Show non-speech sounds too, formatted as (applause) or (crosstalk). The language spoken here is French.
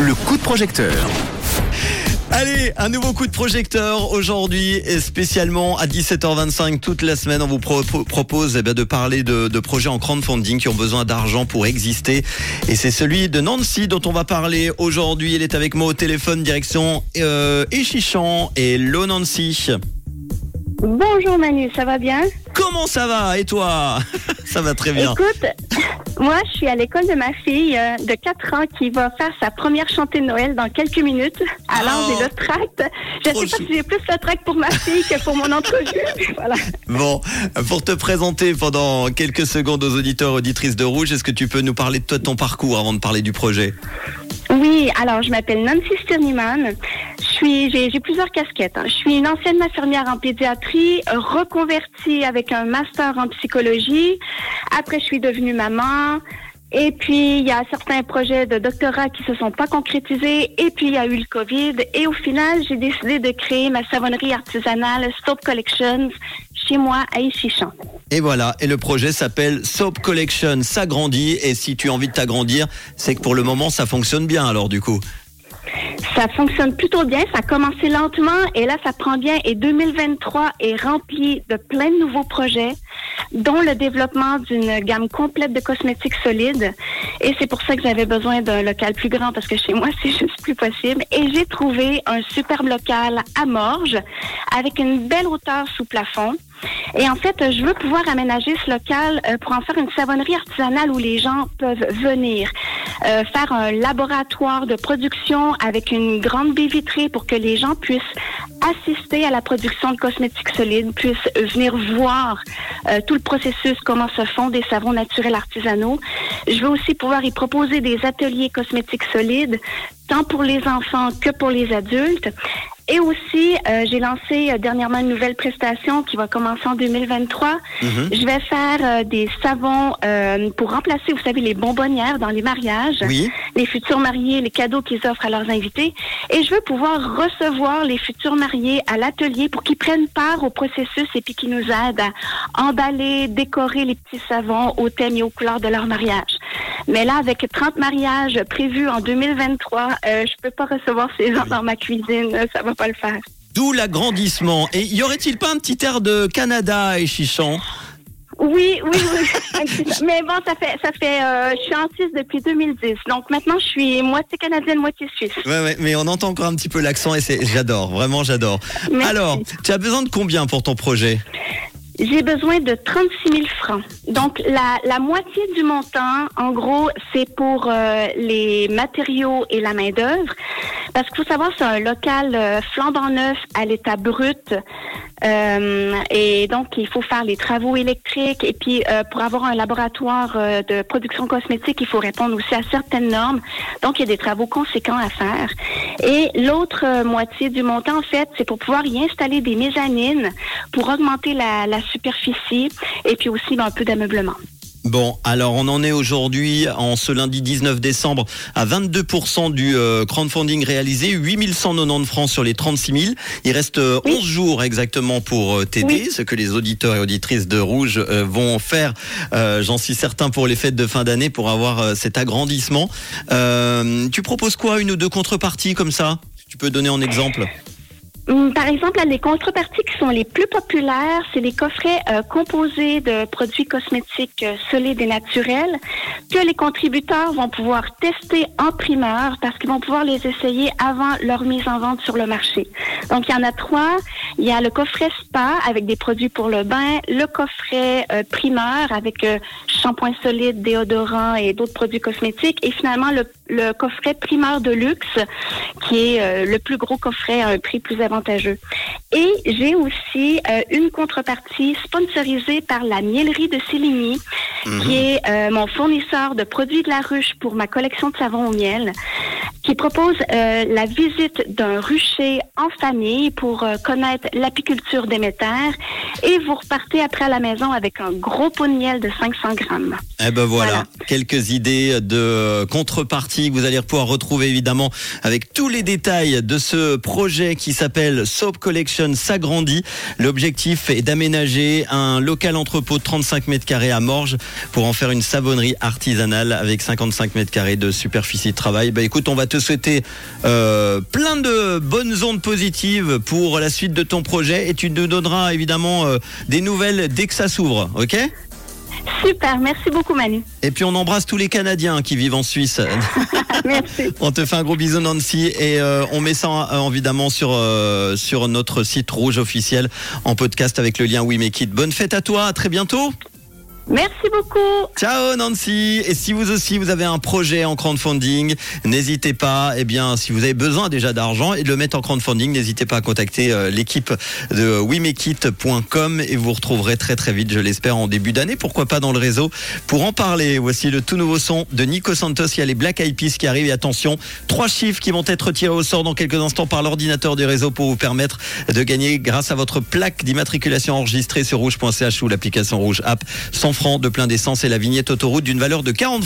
Le coup de projecteur. Allez, un nouveau coup de projecteur aujourd'hui et spécialement à 17h25 toute la semaine. On vous pro- pro- propose eh bien, de parler de, de projets en crowdfunding qui ont besoin d'argent pour exister. Et c'est celui de Nancy dont on va parler aujourd'hui. Elle est avec moi au téléphone direction euh, Échichan. Hello Nancy. Bonjour Manu, ça va bien? Comment ça va? Et toi? (laughs) Ça va très bien. Écoute, moi je suis à l'école de ma fille euh, de 4 ans qui va faire sa première chantée de Noël dans quelques minutes. Alors Oh. j'ai le tract. Je Trop sais pas chou. si j'ai plus le tract pour ma fille que pour mon entrevue. (laughs) voilà. Bon, pour te présenter pendant quelques secondes aux auditeurs et auditrices de Rouge, est-ce que tu peux nous parler de toi, de ton parcours avant de parler du projet? Oui, alors je m'appelle Nancy Sturniman. Suis, j'ai, plusieurs casquettes. hein. Je suis une ancienne infirmière en pédiatrie, reconvertie avec un master en psychologie. Après, je suis devenue maman. Et puis, il y a certains projets de doctorat qui se sont pas concrétisés. Et puis, il y a eu le COVID. Et au final, j'ai décidé de créer ma savonnerie artisanale Stop Collections chez moi à Issichan. Et voilà, et le projet s'appelle Soap Collection s'agrandit. Et si tu as envie de t'agrandir, c'est que pour le moment, ça fonctionne bien alors du coup. Ça fonctionne plutôt bien, ça a commencé lentement et là ça prend bien et 2023 est rempli de plein de nouveaux projets dont le développement d'une gamme complète de cosmétiques solides. Et c'est pour ça que j'avais besoin d'un local plus grand parce que chez moi (laughs) c'est juste plus possible. Et j'ai trouvé un superbe local à Morges avec une belle hauteur sous plafond. Et en fait, je veux pouvoir aménager ce local euh, pour en faire une savonnerie artisanale où les gens peuvent venir, euh, faire un laboratoire de production avec une grande baie vitrée pour que les gens puissent assister à la production de cosmétiques solides, puissent venir voir euh, tout le processus, comment se font des savons naturels artisanaux. Je veux aussi pouvoir y proposer des ateliers cosmétiques solides, tant pour les enfants que pour les adultes. Et aussi, euh, j'ai lancé euh, dernièrement une nouvelle prestation qui va commencer en 2023. Mhm. Je vais faire euh, des savons euh, pour remplacer, vous savez, les bonbonnières dans les mariages, Oui. les futurs mariés, les cadeaux qu'ils offrent à leurs invités. Et je veux pouvoir recevoir les futurs mariés à l'atelier pour qu'ils prennent part au processus et puis qu'ils nous aident à emballer, décorer les petits savons au thème et aux couleurs de leur mariage. Mais là, avec 30 mariages prévus en 2023, euh, je peux pas recevoir ces gens dans ma cuisine. Ça va pas le faire. D'où l'agrandissement. Et y aurait-il pas un petit air de Canada à Échichan Oui, oui, oui. (laughs) Mais bon, ça fait, ça fait, euh, je suis en Suisse depuis 2010. Donc maintenant, je suis moitié canadienne, moitié suisse. Ouais, ouais, mais on entend encore un petit peu l'accent et c'est, j'adore, vraiment j'adore. Alors, tu as besoin de combien pour ton projet? J'ai besoin de 36 000 francs. Donc, la, la moitié du montant, en gros, c'est pour euh, les matériaux et la main-d'œuvre. Parce qu'il faut savoir, c'est un local euh, flambant neuf à l'état brut. Euh, et donc, il faut faire les travaux électriques. Et puis, euh, pour avoir un laboratoire euh, de production cosmétique, il faut répondre aussi à certaines normes. Donc, il y a des travaux conséquents à faire. Et l'autre euh, moitié du montant, en fait, c'est pour pouvoir y installer des mezzanines pour augmenter la, la superficie et puis aussi ben, un peu d'ameublement. Bon, alors on en est aujourd'hui, en ce lundi 19 décembre, à 22% du euh, crowdfunding réalisé, 8190 francs sur les 36 000. Il reste euh, Oui. 11 jours exactement pour euh, t'aider, Oui. ce que les auditeurs et auditrices de Rouge euh, vont faire, euh, j'en suis certain, pour les fêtes de fin d'année, pour avoir euh, cet agrandissement. Euh, tu proposes quoi, une ou deux contreparties comme ça? Tu peux donner en exemple? Par exemple, les contreparties qui sont les plus populaires, c'est les coffrets euh, composés de produits cosmétiques euh, solides et naturels que les contributeurs vont pouvoir tester en primeur parce qu'ils vont pouvoir les essayer avant leur mise en vente sur le marché. Donc, il y en a trois. Il y a le coffret spa avec des produits pour le bain, le coffret euh, primeur avec euh, shampoing solide, déodorant et d'autres produits cosmétiques et finalement le, le coffret primeur de luxe qui est euh, le plus gros coffret à un prix plus avantageux. Et j'ai aussi euh, une contrepartie sponsorisée par la Mielerie de Céligny, qui est euh, mon fournisseur de produits de la ruche pour ma collection de savons au miel. Qui propose euh, la visite d'un rucher en famille pour euh, connaître l'apiculture d'émétère et vous repartez après à la maison avec un gros pot de miel de 500 grammes. Eh ben voilà, quelques idées de contrepartie que vous allez pouvoir retrouver évidemment avec tous les détails de ce projet qui s'appelle Soap Collection s'agrandit. L'objectif est d'aménager un local entrepôt de 35 mètres carrés à Morges pour en faire une savonnerie artisanale avec 55 mètres carrés de superficie de travail. Bah écoute, on va te souhaiter euh, plein de bonnes ondes positives pour la suite de ton projet et tu nous donneras évidemment euh, des nouvelles dès que ça s'ouvre, ok? Super, merci beaucoup Manu. Et puis on embrasse tous les Canadiens qui vivent en Suisse. (laughs) merci. On te fait un gros bisou Nancy et euh, on met ça euh, évidemment sur euh, sur notre site rouge officiel en podcast avec le lien We Make It. Bonne fête à toi, à très bientôt. Merci beaucoup. Ciao Nancy. Et si vous aussi vous avez un projet en crowdfunding, n'hésitez pas. Eh bien, si vous avez besoin déjà d'argent et de le mettre en crowdfunding, n'hésitez pas à contacter euh, l'équipe de wemekit.com et vous retrouverez très très vite, je l'espère, en début d'année. Pourquoi pas dans le réseau pour en parler. Voici le tout nouveau son de Nico Santos. Il y a les Black Eyed Peas qui arrivent. Et attention, trois chiffres qui vont être tirés au sort dans quelques instants par l'ordinateur du réseau pour vous permettre de gagner grâce à votre plaque d'immatriculation enregistrée sur rouge.ch ou l'application Rouge App. Francs de plein d'essence et la vignette autoroute d'une valeur de 40